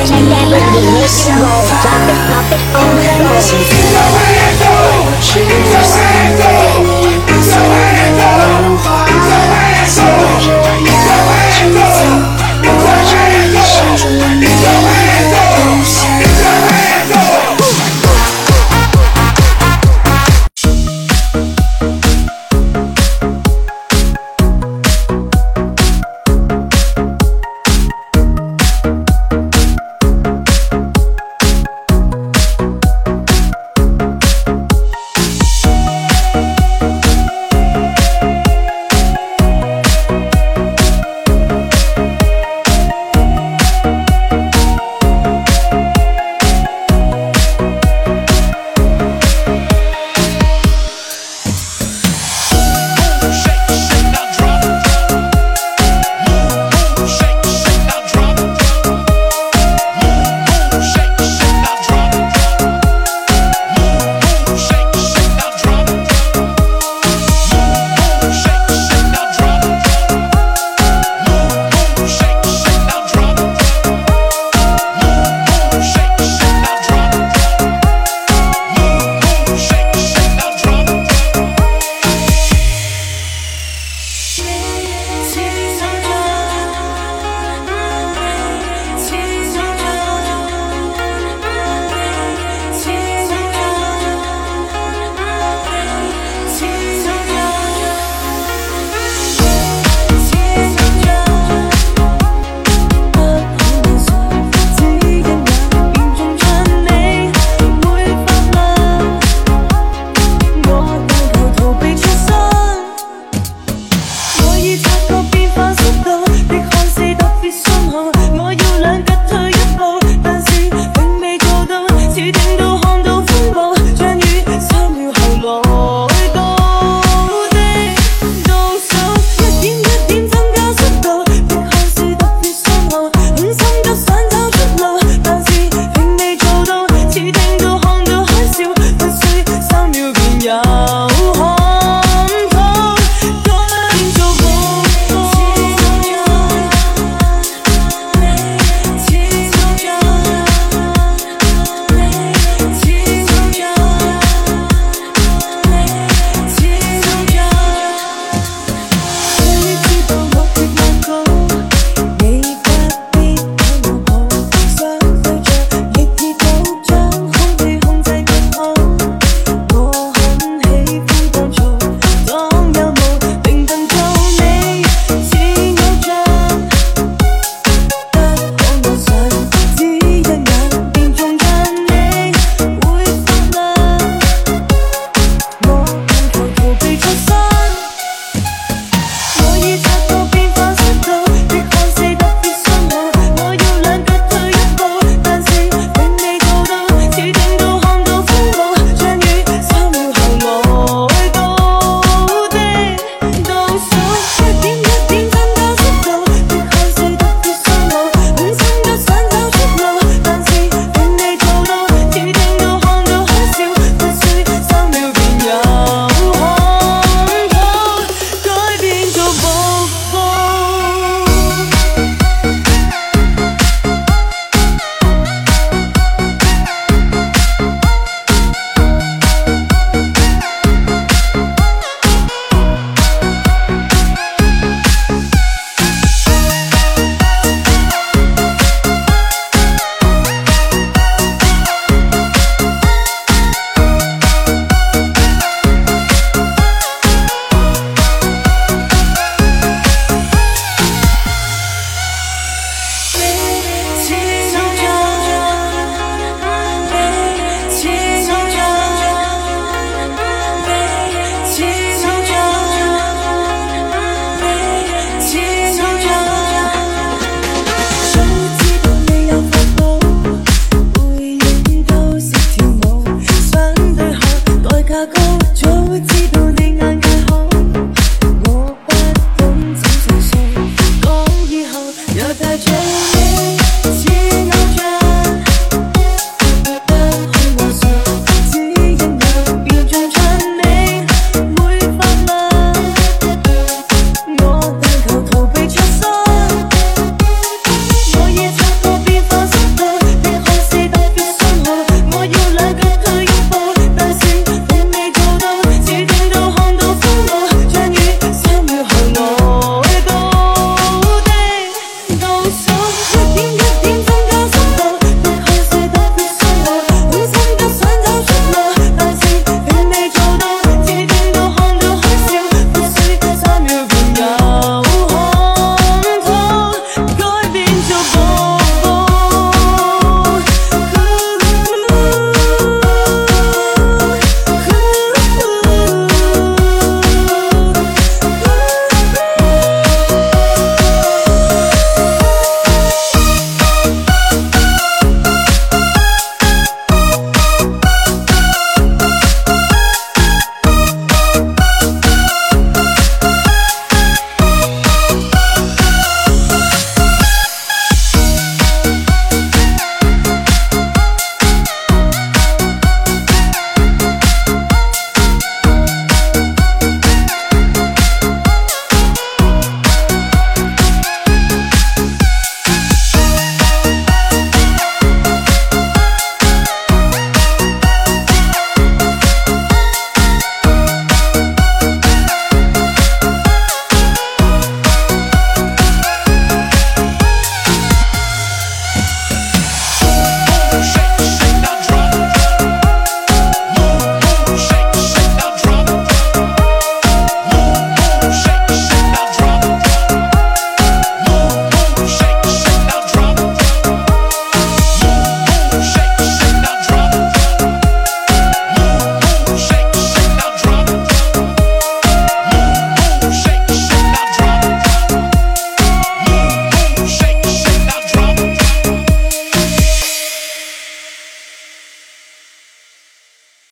And then you need Drop it, pop it on the floor